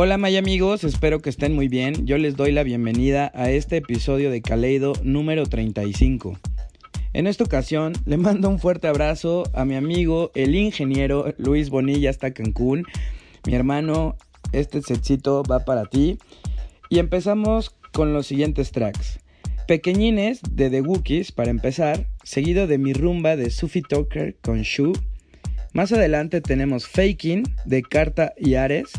Hola May amigos, espero que estén muy bien. Yo les doy la bienvenida a este episodio de Kaleido número 35. En esta ocasión le mando un fuerte abrazo a mi amigo el ingeniero Luis Bonilla hasta Cancún. Mi hermano, este setcito va para ti. Y empezamos con los siguientes tracks. Pequeñines de The Wookiees para empezar, seguido de mi rumba de Sufi Talker con Shu. Más adelante tenemos Faking de Carta y Ares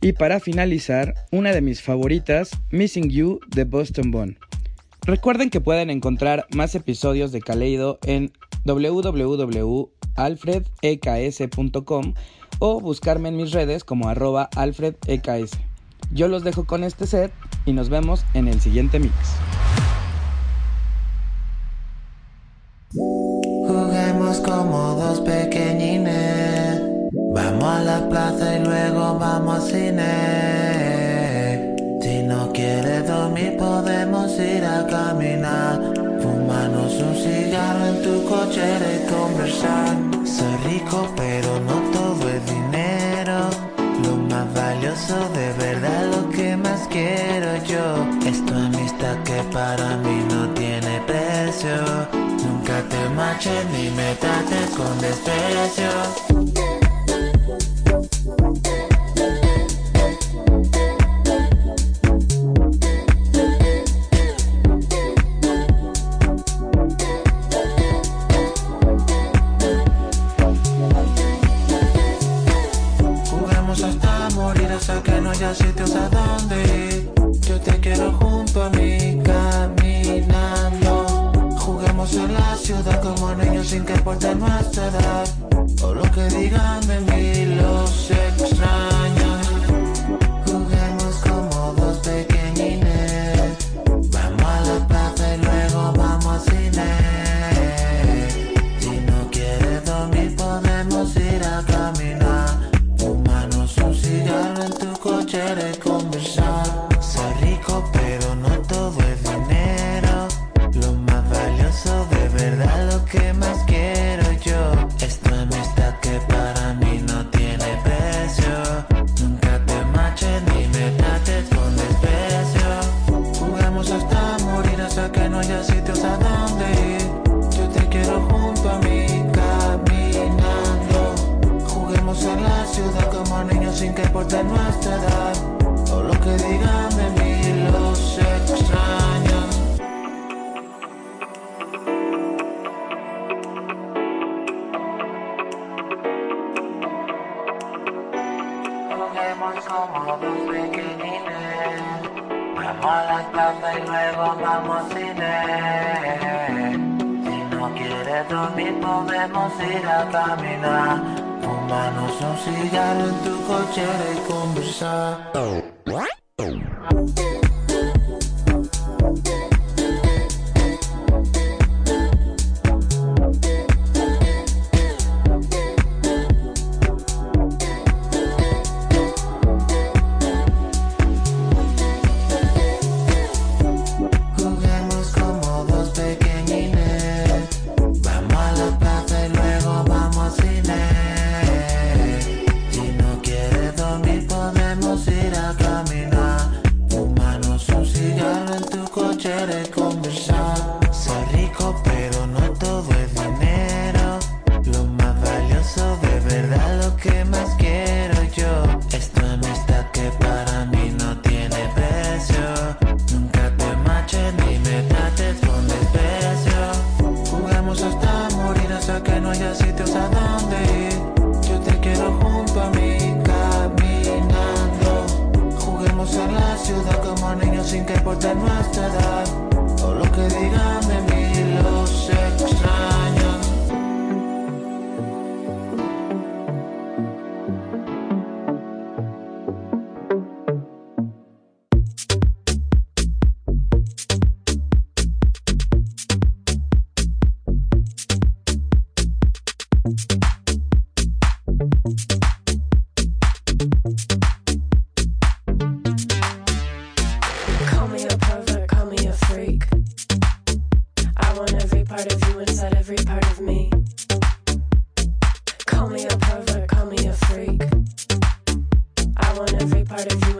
y para finalizar, una de mis favoritas, Missing You de Boston Bond. Recuerden que pueden encontrar más episodios de Kaleido en www.alfredeks.com o buscarme en mis redes como arroba alfredeks. Yo los dejo con este set y nos vemos en el siguiente mix. Plaza y luego vamos al cine. Si no quieres dormir, podemos ir a caminar. Fumarnos un cigarro en tu cochera y conversar. Soy rico, pero no todo es dinero. Lo más valioso de verdad, lo que más quiero yo. Es tu amistad que para mí no tiene precio. Nunca te marches ni me trates con desprecio. Hasta que no haya sitios a donde ir. Yo te quiero junto a mí caminando. Juguemos en la ciudad como niños sin que importe nuestra edad. O lo que digan plaza y luego vamos cine. Si no quieres dormir, podemos ir a caminar. Fumarnos un cigarro en tu cochera y conversar.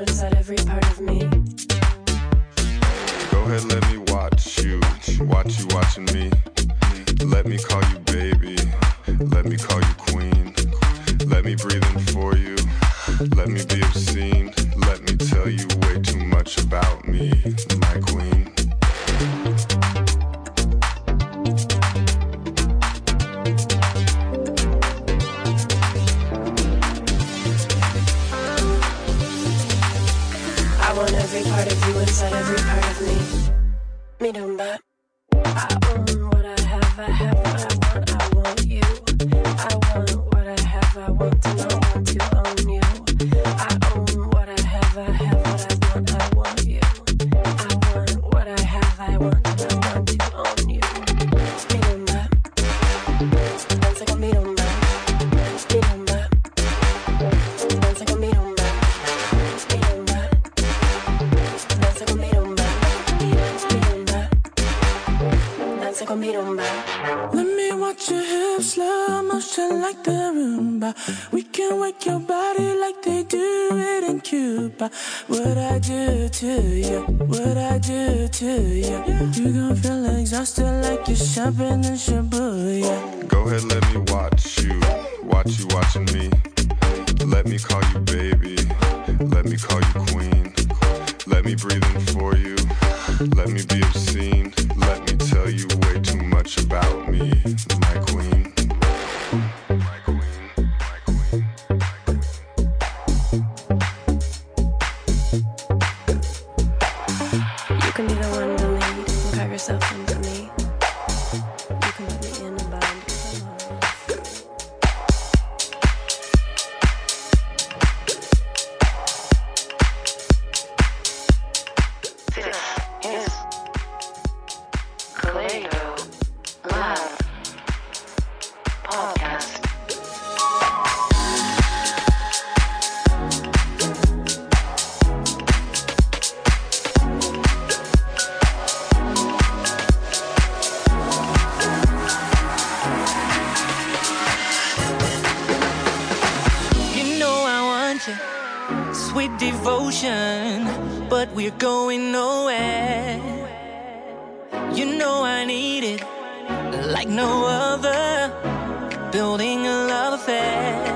inside every part of me. Go ahead, let me watch you, watch you watching me. Let me call you baby, let me call you queen. Let me breathe in for you, let me be obscene. Let me tell you way too much about me, my queen. Inside every part of me, me don't bat. Like they do it in Cuba. What I do to you, what I do to you. You gon' feel exhausted like you're shopping in Shibuya. Go ahead, let me watch you, watch you watching me. Let me call you baby, let me call you queen. Let me breathe in for you, let me be obscene. Let me tell you way too much about me, my queen. My queen, yourself you, sweet devotion, but we're going nowhere. You know I need it like no other, building a love affair.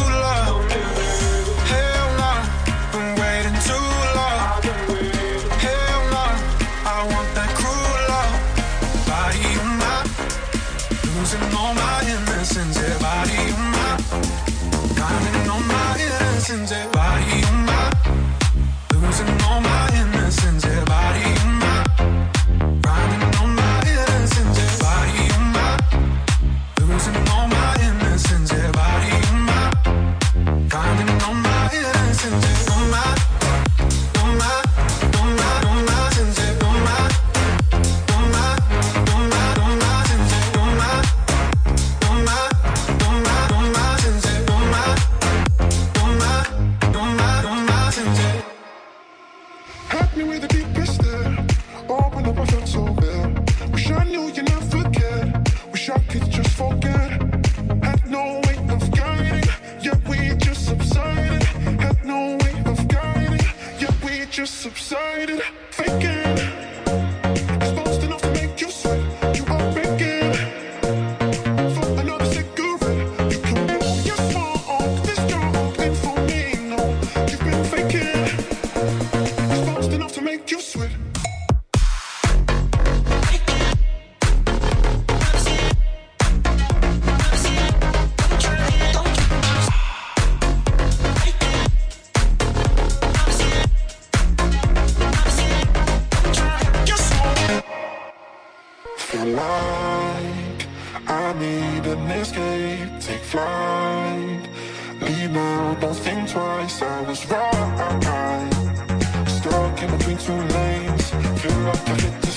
Europe, I to the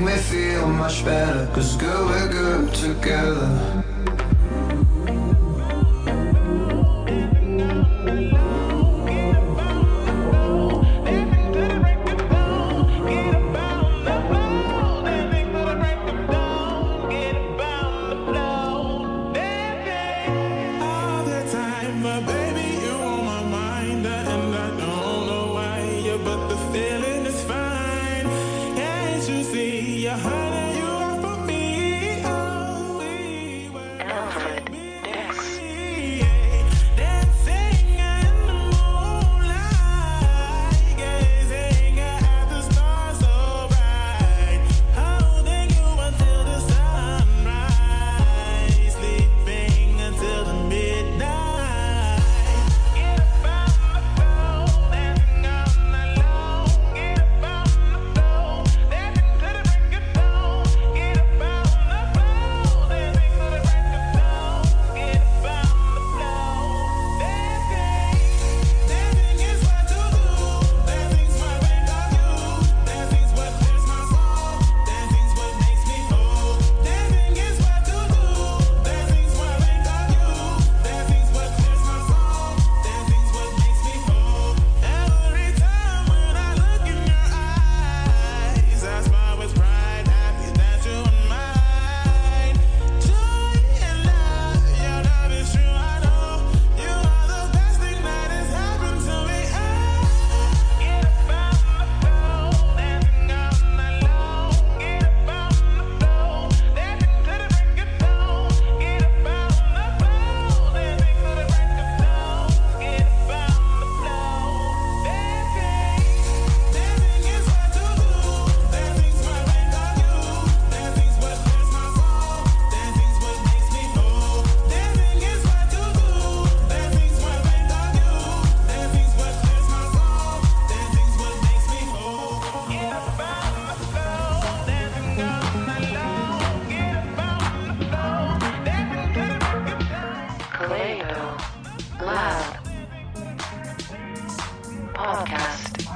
make me feel much better. Cause good, we're good together. Podcast.